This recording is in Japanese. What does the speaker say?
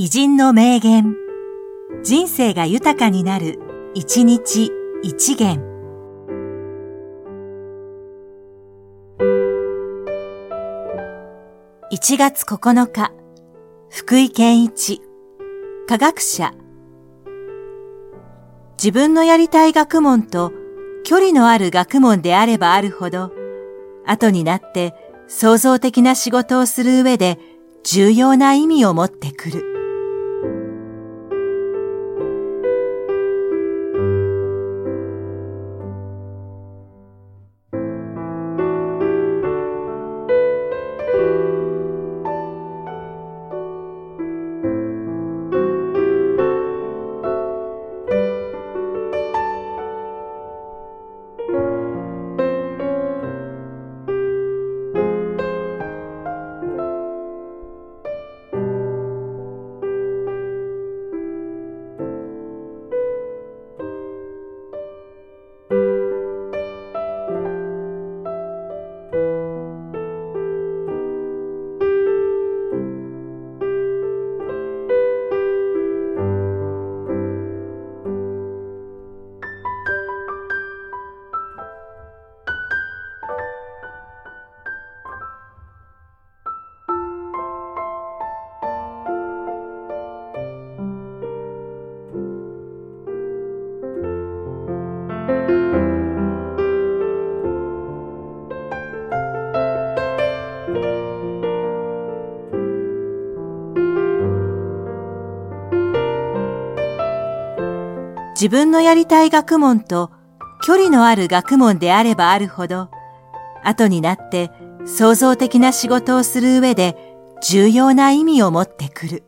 偉人の名言。人生が豊かになる、一日一元。1月9日、福井健一、科学者。自分のやりたい学問と距離のある学問であればあるほど、後になって創造的な仕事をする上で重要な意味を持ってくる。自分のやりたい学問と距離のある学問であればあるほど、後になって創造的な仕事をする上で重要な意味を持ってくる。